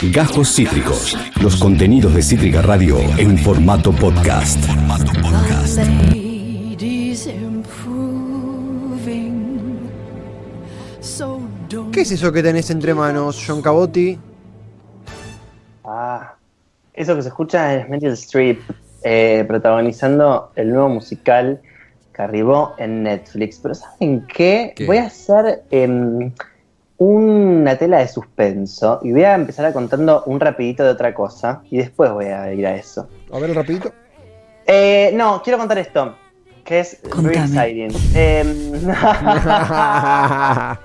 Gajos Cítricos. Los contenidos de Cítrica Radio en formato podcast. ¿Qué es eso que tenés entre manos, John Cabotti? Ah, eso que se escucha es Meryl Streep eh, protagonizando el nuevo musical que arribó en Netflix. Pero ¿saben qué? ¿Qué? Voy a hacer em, una tela de suspenso y voy a empezar a contando un rapidito de otra cosa y después voy a ir a eso. A ver, rapidito. Eh, no, quiero contar esto, que es very Contame. exciting. Em,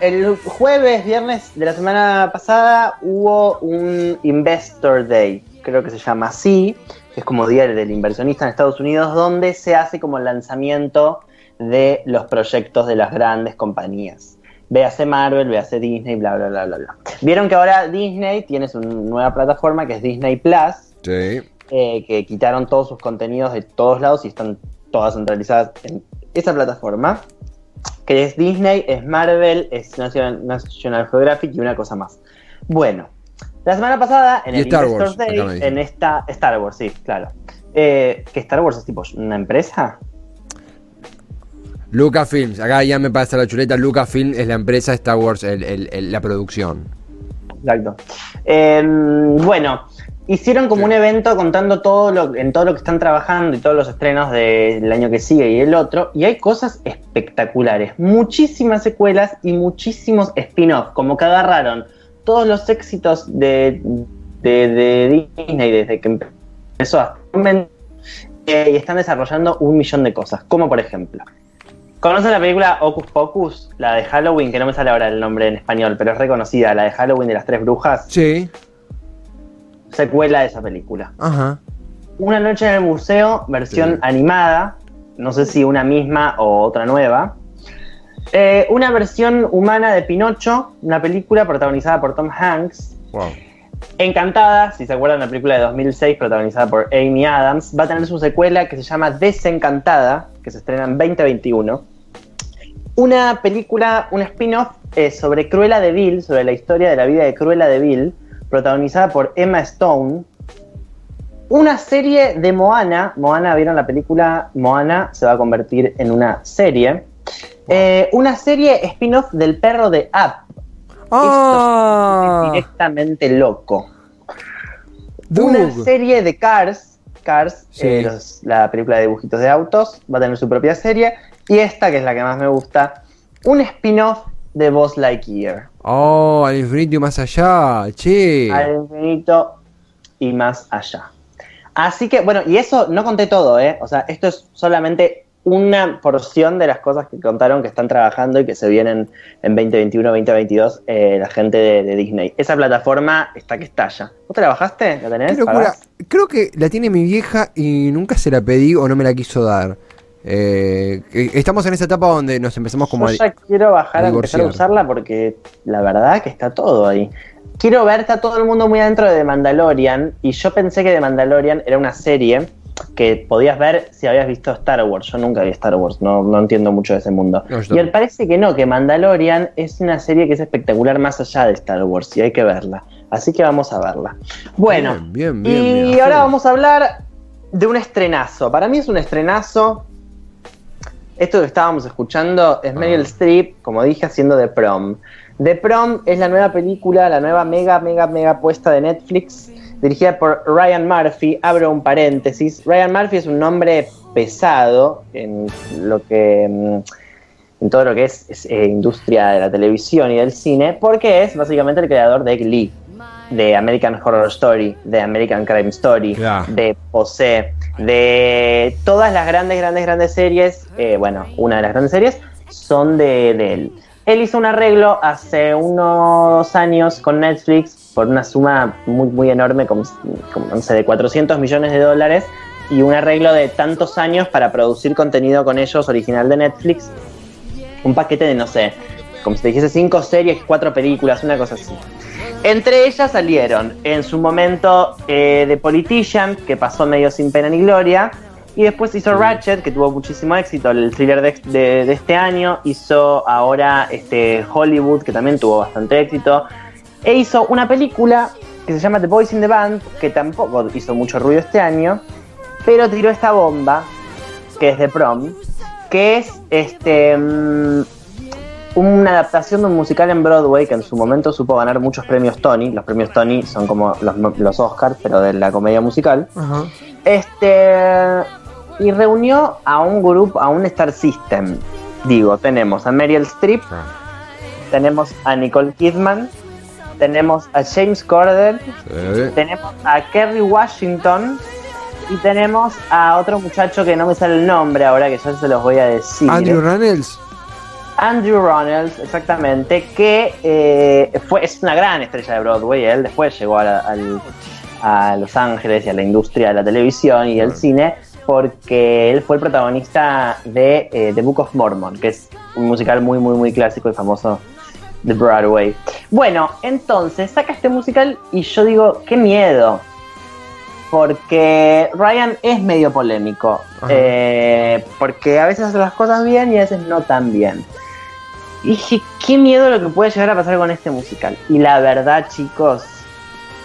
El jueves, viernes de la semana pasada hubo un Investor Day, creo que se llama así, que es como Día del Inversionista en Estados Unidos, donde se hace como el lanzamiento de los proyectos de las grandes compañías. Véase Marvel, véase Disney, bla, bla, bla, bla, bla. Vieron que ahora Disney tiene su nueva plataforma que es Disney Plus, Sí. eh, que quitaron todos sus contenidos de todos lados y están todas centralizadas en esa plataforma. Que es Disney, es Marvel, es National, National Geographic y una cosa más. Bueno, la semana pasada en Y el Star Investor Wars, Day, en esta Star Wars, sí, claro. Eh, que Star Wars es tipo una empresa. Lucasfilms, acá ya me pasa la chuleta. Lucasfilm es la empresa Star Wars, el- el- el- la producción. Exacto. Eh, bueno, hicieron como un evento contando todo lo, en todo lo que están trabajando y todos los estrenos del año que sigue y el otro. Y hay cosas espectaculares. Muchísimas secuelas y muchísimos spin-off. Como que agarraron todos los éxitos de, de- de Disney desde que empezó hasta eh, y están desarrollando un millón de cosas. Como por ejemplo. ¿Conocen la película Ocus Pocus? La de Halloween, que no me sale ahora el nombre en español, pero es reconocida, la de Halloween de las tres brujas. Sí. Secuela de esa película. Ajá. Una noche en el museo, versión Sí. animada. No sé si una misma o otra nueva. Eh, una versión humana de Pinocho, una película protagonizada por Tom Hanks. Wow. Encantada, si se acuerdan la película de 2006 protagonizada por Amy Adams, va a tener su secuela que se llama Desencantada, que se estrena en 2021. Una película, un spin-off eh, sobre Cruella de Vil, sobre la historia de la vida de Cruella de Vil, protagonizada por Emma Stone. Una serie de Moana, Moana, ¿vieron la película? Moana se va a convertir en una serie. Eh, una serie spin-off del perro de Up, ¡Ah! es directamente loco. Una serie de Cars, Cars, Sí. eh, los- la película de dibujitos de autos, va a tener su propia serie. Y esta, que es la que más me gusta, un spin-off de Buzz Lightyear. Oh, al infinito y más allá. Che. Al infinito y más allá. Así que, bueno, y eso no conté todo, ¿eh? O sea, esto es solamente una porción de las cosas que contaron que están trabajando y que se vienen en 2021, 2022, eh, la gente de, de Disney. Esa plataforma está que estalla. ¿Vos trabajaste? ¿La tenés? Qué locura. ¿Pagás? Creo que la tiene mi vieja y nunca se la pedí o no me la quiso dar. Eh, que- estamos en esa etapa donde nos empezamos como Yo a... ya quiero bajar a a empezar a usarla porque la verdad que está todo ahí. Quiero ver, está todo el mundo muy adentro de The Mandalorian y yo pensé que The Mandalorian era una serie que podías ver si habías visto Star Wars. Yo nunca vi Star Wars, no, no entiendo mucho de ese mundo. No, y él parece que no, que Mandalorian es una serie que es espectacular más allá de Star Wars y hay que verla. Así que vamos a verla. Bueno, Bien, bien, bien, y ahora vamos a hablar de un estrenazo. Para mí es un estrenazo. Esto que estábamos escuchando es Meryl Ah. Streep, como dije, haciendo The Prom. The Prom es la nueva película, la nueva mega, mega, mega puesta de Netflix, dirigida por Ryan Murphy. Abro un paréntesis. Ryan Murphy es un nombre pesado en lo que. mm, en todo lo que es, es, eh, industria de la televisión y del cine, porque es básicamente el creador de Glee, de American Horror Story, de American Crime Story, de Posee, de todas las grandes, grandes, grandes series, eh, bueno, una de las grandes series, son de, de él. Él hizo un arreglo hace unos años con Netflix por una suma muy, muy enorme, como, como, no sé, de 400 millones de dólares, y un arreglo de tantos años para producir contenido con ellos original de Netflix. Un paquete de, no sé, como si te dijese cinco series, cuatro películas, una cosa así. Entre ellas salieron en su momento eh, The Politician, que pasó medio sin pena ni gloria, y después hizo Ratchet, que tuvo muchísimo éxito, el thriller de, de- de este año, hizo ahora este Hollywood, que también tuvo bastante éxito. E hizo una película que se llama The Boys in the Band, que tampoco hizo mucho ruido este año, pero tiró esta bomba, que es de prom, que es este mm, una adaptación de un musical en Broadway que en su momento supo ganar muchos premios Tony. Los premios Tony son como los, los Oscars, pero de la comedia musical. Este y reunió a un grupo, a un Star System. Digo, tenemos a Meryl Streep, tenemos a Nicole Kidman, tenemos a James Corden, Sí. tenemos a Kerry Washington y tenemos a otro muchacho que no me sale el nombre ahora, que ya se los voy a decir. Andrew Reynolds. Andrew Ronalds, exactamente, que eh, fue, es una gran estrella de Broadway. Él después llegó a, la- al- a Los Ángeles y a la industria de la televisión y del cine porque él fue el protagonista de eh, The Book of Mormon, que es un musical muy, muy, muy clásico y famoso de Broadway. Bueno, entonces saca este musical y yo digo, qué miedo. Porque Ryan es medio polémico. Eh, porque a veces hace las cosas bien y a veces no tan bien. Y dije, qué miedo lo que puede llegar a pasar con este musical. Y la verdad, chicos,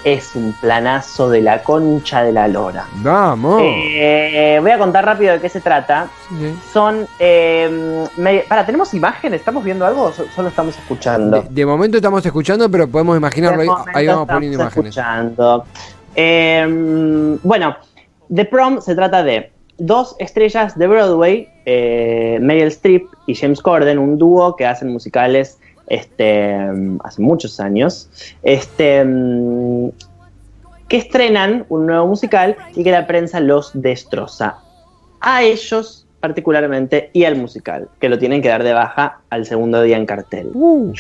es un planazo de la concha de la lora. Vamos. Eh, voy a contar rápido de qué se trata. Sí. Son. Eh, me- para, ¿tenemos imágenes? ¿Estamos viendo algo o so- solo estamos escuchando? De, de momento estamos escuchando, pero podemos imaginarlo. Ahí, vamos poniendo imágenes. escuchando. Eh, bueno, The Prom se trata de dos estrellas de Broadway, eh, Meryl Streep y James Corden, un dúo que hacen musicales este, hace muchos años, este, que estrenan un nuevo musical y que la prensa los destroza. A ellos particularmente y al musical, que lo tienen que dar de baja al segundo día en cartel. Uh,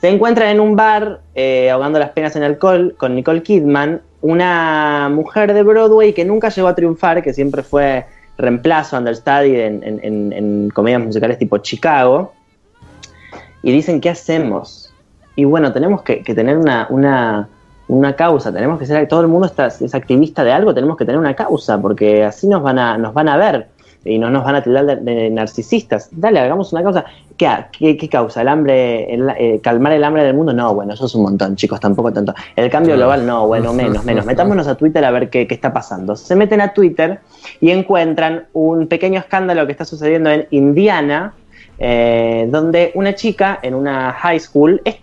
Se encuentran en un bar eh, ahogando las penas en alcohol con Nicole Kidman, una mujer de Broadway que nunca llegó a triunfar, que siempre fue reemplazo understudy en, en- en- en comedias musicales tipo Chicago. Y dicen, ¿qué hacemos? Y bueno, tenemos que, que tener una, una, una causa, tenemos que ser, todo el mundo está, es activista de algo, tenemos que tener una causa, porque así nos van a, nos van a ver y no nos van a tildar de, de narcisistas. Dale, hagamos una causa. ¿Qué, qué, qué causa? ¿El hambre, el- eh, calmar el hambre del mundo? No, bueno, eso es un montón, chicos, tampoco tanto. ¿El cambio global? No, bueno, menos, menos. Metámonos a Twitter a ver qué, qué está pasando. Se meten a Twitter y encuentran un pequeño escándalo que está sucediendo en Indiana, eh, donde una chica en una high school es,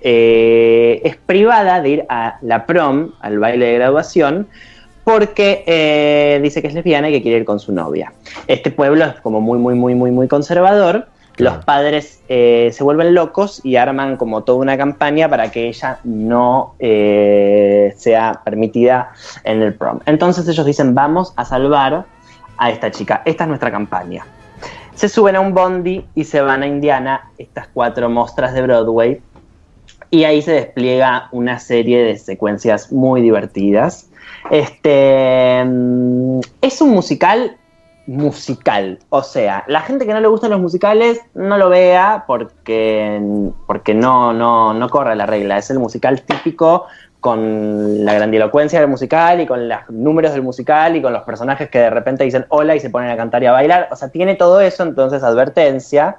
eh, es privada de ir a la prom, al baile de graduación, porque eh, dice que es lesbiana y que quiere ir con su novia. Este pueblo es como muy, muy, muy, muy, muy conservador. Los padres se vuelven locos y arman como toda una campaña para que ella no sea permitida en el prom. Entonces ellos dicen, vamos a salvar a esta chica. Esta es nuestra campaña. Se suben a un bondi y se van a Indiana, estas cuatro mostras de Broadway, y ahí se despliega una serie de secuencias muy divertidas. Este mm, es un musical musical, o sea, la gente que no le gustan los musicales no lo vea porque, porque no, no, no corre la regla. Es el musical típico con la grandilocuencia del musical y con los números del musical y con los personajes que de repente dicen hola y se ponen a cantar y a bailar. O sea, tiene todo eso, entonces advertencia.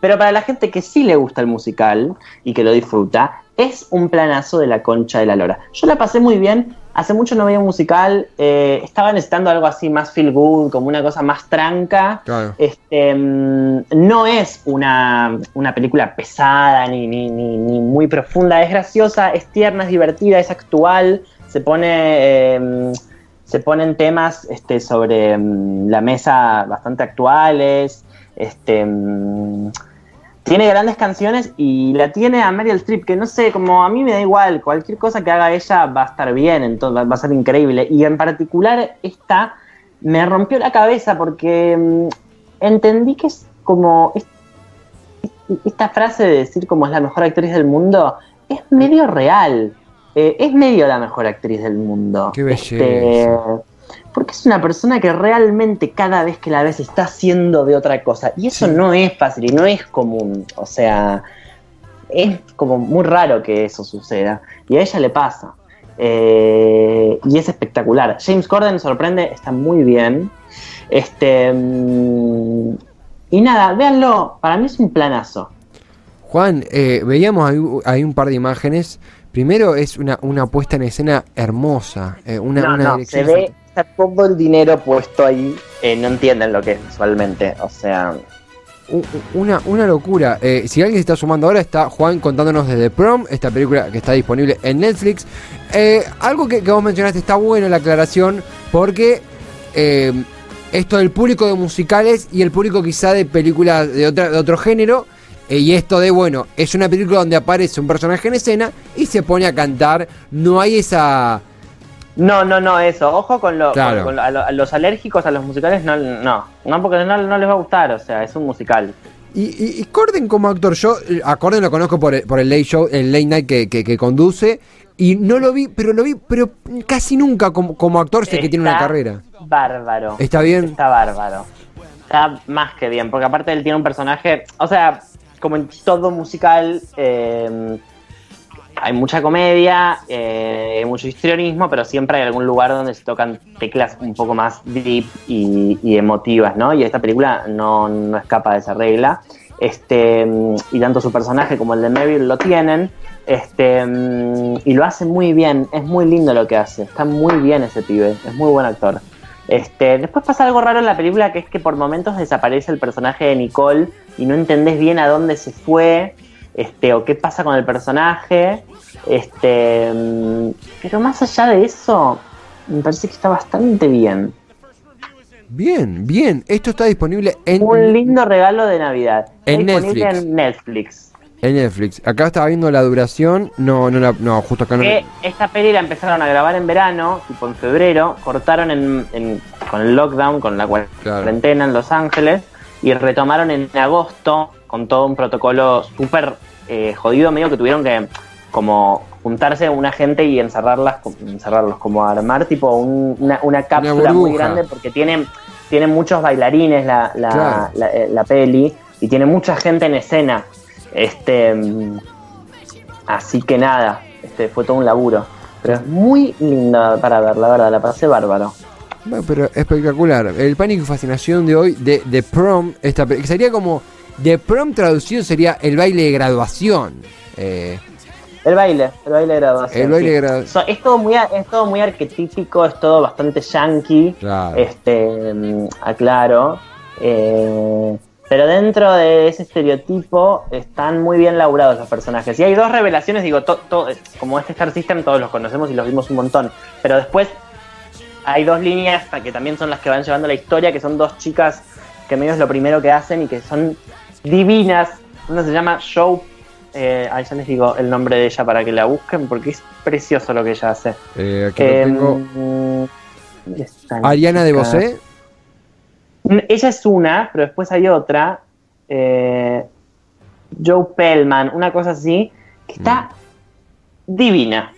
Pero para la gente que sí le gusta el musical y que lo disfruta, es un planazo de la concha de la lora. Yo la pasé muy bien. Hace mucho no veía un musical. eh, estaba necesitando algo así más feel good, como una cosa más tranca. claro. Este, mm, no es una, una película pesada ni, ni, ni, ni muy profunda, es graciosa, es tierna, es divertida, es actual, se pone, eh, se ponen temas este, sobre mm, la mesa bastante actuales, este, mm, tiene grandes canciones y la tiene a Meryl Streep, que no sé, como a mí me da igual, cualquier cosa que haga ella va a estar bien, entonces va- va a ser increíble. Y en particular esta me rompió la cabeza porque mm, entendí que es como es- esta frase de decir como es la mejor actriz del mundo es medio real. Eh, es medio la mejor actriz del mundo. Qué Este, belleza. Porque es una persona que realmente cada vez que la ves está haciendo de otra cosa. Y eso Sí. no es fácil y no es común. O sea, es como muy raro que eso suceda. Y a ella le pasa. Eh, y es espectacular. James Corden sorprende, está muy bien. Este. mm, y nada, véanlo. Para mí es un planazo. Juan, eh, veíamos ahí, ahí un par de imágenes, primero es una, una puesta en escena hermosa. eh, una, no, una no, se ve está todo el dinero puesto ahí. eh, no entienden lo que es visualmente. O sea, Una, una locura. Eh, si alguien se está sumando ahora, está Juan contándonos desde Prom, esta película que está disponible en Netflix. Eh, algo que, que vos mencionaste está bueno la aclaración, porque esto del público de musicales y el público quizá de películas de, otra, de otro género. y esto de, bueno, es una película donde aparece un personaje en escena y se pone a cantar. No hay esa... no, no, no, eso. Ojo con, lo, Claro. con- con lo- a, lo- a los alérgicos a los musicales, no, no, no, porque no, no les va a gustar. O sea, es un musical. Y, y- y Corden como actor, yo eh, a Corden lo conozco por el, por el late show, el late night que, que- que conduce, y no lo vi, pero lo vi, pero casi nunca como, como actor sé que tiene una carrera. Bárbaro. ¿Está bien? Está bárbaro. Está más que bien, porque aparte él tiene un personaje, o sea, como en todo musical, eh, hay mucha comedia, eh, mucho histrionismo, pero siempre hay algún lugar donde se tocan teclas un poco más deep y, emotivas, ¿no? Y esta película no, no escapa de esa regla. Este, y tanto su personaje como el de Neville lo tienen. Este, y lo hace muy bien, es muy lindo lo que hace, está muy bien ese pibe, es muy buen actor. Este, después pasa algo raro en la película que es que por momentos desaparece el personaje de Nicole y no entendés bien a dónde se fue, este, o qué pasa con el personaje. Este, mm, pero más allá de eso, me parece que está bastante bien. Bien, bien. Esto está disponible en, Un lindo regalo de Navidad. Está En disponible Netflix. en Netflix. en Netflix. Acá estaba viendo la duración. No, no, la- no, justo acá no. Esta peli la empezaron a grabar en verano, tipo en febrero, cortaron en, en- con el lockdown, con la Claro. cuarentena en Los Ángeles, y retomaron en agosto con todo un protocolo súper eh, jodido, medio que tuvieron que como juntarse una gente y encerrarlas, encerrarlos, como armar tipo un- una, una cápsula muy grande porque tiene, tiene muchos bailarines la, la, Claro. la- eh, la peli y tiene mucha gente en escena. Este, así que nada, este fue todo un laburo. Pero es muy linda para ver, la verdad, la pasé bárbaro. Bueno, pero espectacular. El pánico y fascinación de hoy de, de prom, esta sería como de prom traducido sería el baile de graduación. Eh, El baile, el baile de graduación. El baile sí. de gradu- So- es, todo muy, es todo muy arquetípico, es todo bastante yankee. Claro. Este, mm, aclaro. Eh, pero dentro de ese estereotipo están muy bien laburados los personajes. Y hay dos revelaciones, digo, to- to- como este Star System todos los conocemos y los vimos un montón. Pero después hay dos líneas que también son las que van llevando la historia, que son dos chicas que medio es lo primero que hacen y que son divinas. Una se llama Show. Eh, ahí ya les digo el nombre de ella para que la busquen porque es precioso lo que ella hace. eh, aquí Eh, tengo. ¿dónde está Ariana de? Bosé. Ella es una, pero después hay otra. eh, Joe Pellman, una cosa así, que está divina.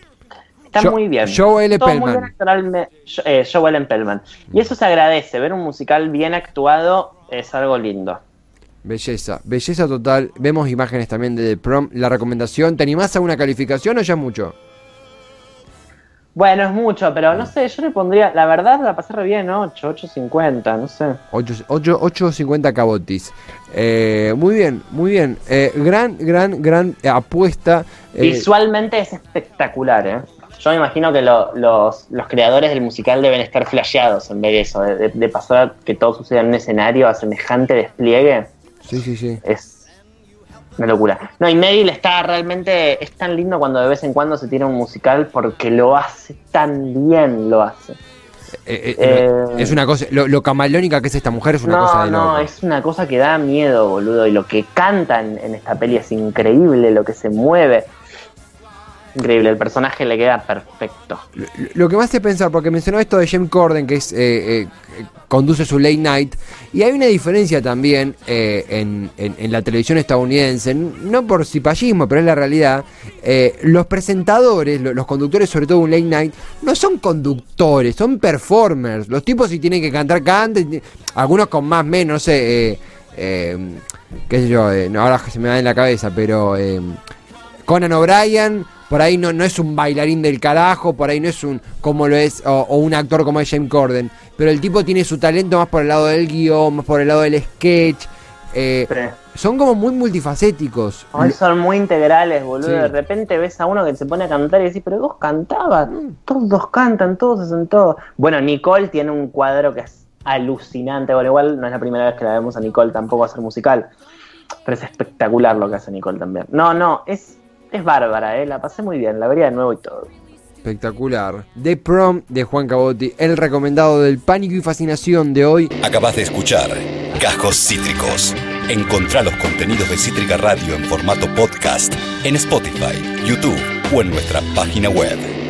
Está muy bien. Joe L. Todo Pellman. bien eh, Joe Ellen Pellman. Y eso se agradece. Ver un musical bien actuado es algo lindo. Belleza, belleza total. Vemos imágenes también de The Prom. La recomendación, ¿te animás a una calificación o ya es mucho? Bueno, es mucho, pero no sé, yo le pondría, la verdad la pasé re bien, 8, 8.50, no sé. 8.50 cabotis. Eh, muy bien, muy bien. Eh, gran, gran, gran apuesta. Eh, Visualmente es espectacular, ¿eh? Yo me imagino que lo- los, los creadores del musical deben estar flasheados en vez de eso, de, de- de pasar a que todo suceda en un escenario a semejante despliegue. Sí, sí, sí. Es una locura. No, y Meryl está realmente, es tan lindo cuando de vez en cuando se tira un musical porque lo hace tan bien, lo hace. Eh, eh, Eh, es una cosa, lo, lo camaleónica que es esta mujer es una cosa No, de no, loco. es una cosa que da miedo, boludo. Y lo que cantan en esta peli es increíble, lo que se mueve. Increíble, el personaje le queda perfecto. Lo, que me hace pensar, porque mencionó esto de James Corden, que es eh, eh, conduce su late night, y hay una diferencia también eh, en, en- la televisión estadounidense, no por cipallismo, pero es la realidad. eh, los presentadores, lo- los conductores, sobre todo un late night, no son conductores, son performers. Los tipos si tienen que cantar, canten, algunos con más, menos, no sé, qué sé yo, ahora se me da en la cabeza, pero... Conan O'Brien, por ahí no, no es un bailarín del carajo, por ahí no es un como lo es, o, o un actor como es James Corden, pero el tipo tiene su talento más por el lado del guion, más por el lado del sketch. eh, son como muy multifacéticos. Ay, son muy integrales, boludo. Sí. De repente ves a uno que se pone a cantar y decís, pero vos cantabas. Todos cantan, todos hacen todo. Bueno, Nicole tiene un cuadro que es alucinante. Bueno, igual no es la primera vez que la vemos a Nicole tampoco hacer musical. Pero es espectacular lo que hace Nicole también. No, no, es, es bárbara, ¿eh? La pasé muy bien, la vería de nuevo y todo. Espectacular. The Prom de Juan Cabotti, el recomendado del pánico y fascinación de hoy. Acabas de escuchar Cajos Cítricos. Encontrá los contenidos de Cítrica Radio en formato podcast en Spotify, YouTube o en nuestra página web.